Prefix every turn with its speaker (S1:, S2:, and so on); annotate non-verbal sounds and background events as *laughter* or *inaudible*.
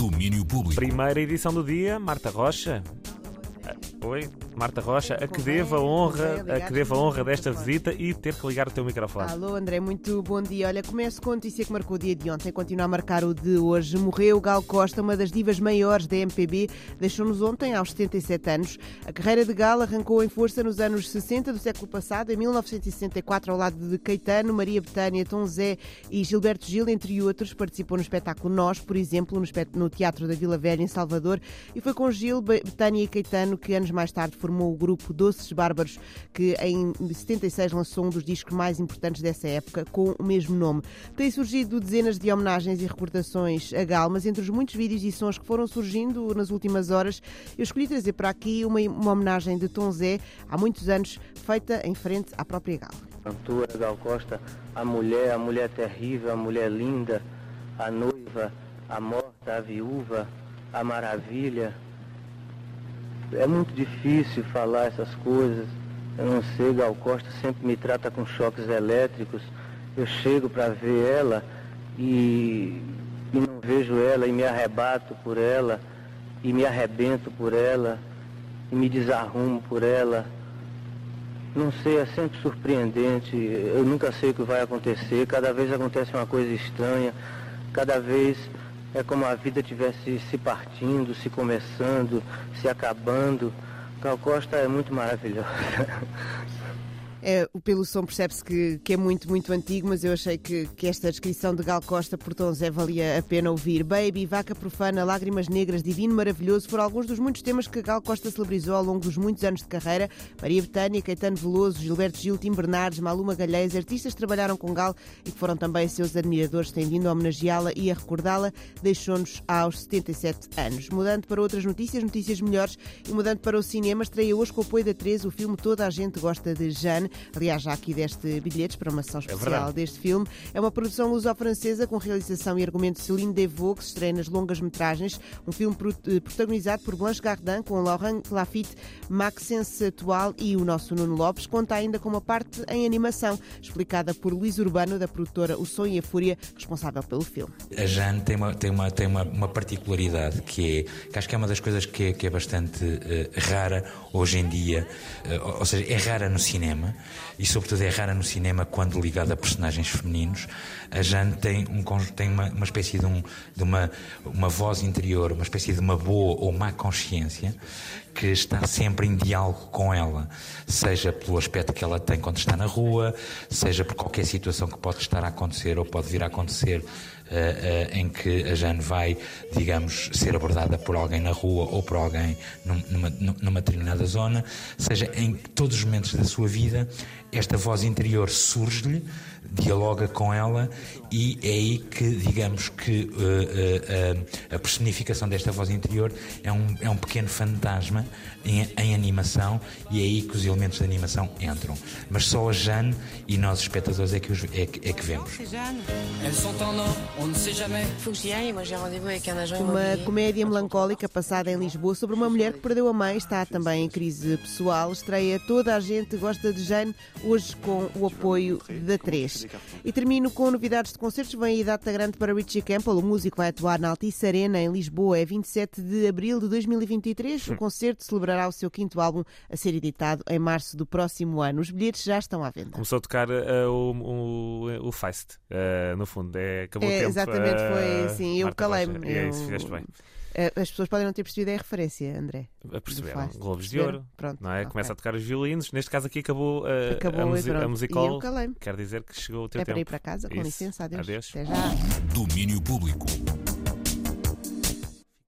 S1: Domínio Público.
S2: Primeira edição do dia, Marta Rocha. Ah, Oi, Marta Rocha, a que devo a honra, a que devo a honra desta visita e ter que ligar o teu microfone.
S3: Alô André, muito bom dia. Olha, começo com a notícia que marcou o dia de ontem, continua a marcar o de hoje. Morreu Gal Costa, uma das divas maiores da MPB, deixou-nos ontem aos 77 anos. A carreira de Gal arrancou em força nos anos 60 do século passado, em 1964, ao lado de Caetano, Maria Betânia, Tom Zé e Gilberto Gil, entre outros. Participou no espetáculo Nós, por exemplo, no, Teatro da Vila Velha, em Salvador, e foi com Gil, Be- Betânia e Caetano que anos mais tarde formou o grupo Doces Bárbaros, que em 76 lançou um dos discos mais importantes dessa época, com o mesmo nome. Tem surgido dezenas de homenagens e recordações a Gal, mas entre os muitos vídeos e sons que foram surgindo nas últimas horas, eu escolhi trazer para aqui uma, uma homenagem de Tom Zé, há muitos anos, feita em frente à própria Gal.
S4: Cantora Gal Costa, a mulher, a mulher terrível, a mulher linda, a noiva, a morta, a viúva, a maravilha. É muito difícil falar essas coisas. Eu não sei, Gal Costa sempre me trata com choques elétricos. Eu chego para ver ela e, e não vejo ela e me arrebato por ela e me arrebento por ela e me desarrumo por ela. Não sei, é sempre surpreendente. Eu nunca sei o que vai acontecer. Cada vez acontece uma coisa estranha. Cada vez é como a vida tivesse se partindo, se começando, se acabando. Gal Costa é muito maravilhosa. *laughs*
S3: É, pelo som percebe-se que, que é muito, muito antigo, mas eu achei que, que esta descrição de Gal Costa por Tom Zé valia a pena ouvir. Baby, Vaca Profana, Lágrimas Negras, Divino Maravilhoso foram alguns dos muitos temas que Gal Costa celebrizou ao longo dos muitos anos de carreira. Maria Betânia, Caetano Veloso, Gilberto Gil, Tim Bernardes, Maluma Galhães, artistas que trabalharam com Gal e que foram também seus admiradores, têm vindo a homenageá-la e a recordá-la, deixou-nos aos 77 anos. Mudando para outras notícias, notícias melhores e mudando para o cinema, estreia hoje com o apoio da 13 o filme Toda a Gente Gosta de Jeanne. Aliás, já aqui deste bilhetes para uma sessão especial
S2: verdade.
S3: deste filme. É uma produção luso-francesa com realização e argumento de Céline Devaux, que se estreia nas longas-metragens. Um filme eh, protagonizado por Blanche Gardin, com Laurent Lafitte, Maxence Atual e o nosso Nuno Lopes. Conta ainda com uma parte em animação, explicada por Luís Urbano, da produtora O Som e a Fúria, responsável pelo filme.
S5: A Jane tem uma, tem uma, tem uma, uma particularidade que é, que acho que é uma das coisas que é, que é bastante eh, rara hoje em dia, ou ou seja, é rara no cinema e sobretudo é rara no cinema quando ligada a personagens femininos. A Jane tem, um, tem uma, uma espécie de, um, de uma, uma voz interior, uma espécie de uma boa ou má consciência que está sempre em diálogo com ela, seja pelo aspecto que ela tem quando está na rua, seja por qualquer situação que pode estar a acontecer ou pode vir a acontecer eh, eh, em que a Jane vai, digamos, ser abordada por alguém na rua ou por alguém num- numa, numa determinada zona, seja em todos os momentos da sua vida, esta voz interior surge-lhe, dialoga com ela e é aí que, digamos que eh, eh, a, a personificação desta voz interior é um, é um pequeno fantasma em, em animação e é aí que os elementos de animação entram. Mas só a Jane e nós, espectadores, é que, os, é, que- é que vemos.
S3: Uma comédia melancólica passada em Lisboa sobre uma mulher que perdeu a mãe, está também em crise pessoal. Estreia Toda a Gente Gosta de Hoje com o apoio da 3. E termino com novidades de concertos. Vem aí data grande para Richie Campbell. O músico vai atuar na Altice Arena, em Lisboa, é 27 de abril de 2023. O concerto celebrará o seu quinto álbum a ser editado em março do próximo ano. Os bilhetes já estão à venda.
S2: Começou a tocar eh, o, o, o Feist, eh, no fundo. É, acabou o
S3: É,
S2: tempo.
S3: exatamente, foi assim. Eu
S2: Marta
S3: calei-me.
S2: E é isso,
S3: Eu-
S2: fizeste bem.
S3: Eh, As pessoas podem não ter percebido a referência, André.
S2: A perceber,
S3: Feist.
S2: Globos de
S3: Perceberam?
S2: Ouro.
S3: Pronto,
S2: Não é?
S3: ok.
S2: Começa a tocar os violinos. Neste caso aqui acabou, eh,
S3: Acabou
S2: a, musi a musical. Quer dizer que chegou o teu
S3: É para
S2: tempo.
S3: ir para casa, com
S2: Isso.
S3: licença, adeus.
S2: Adeus.
S3: Até já.
S1: Domínio Público.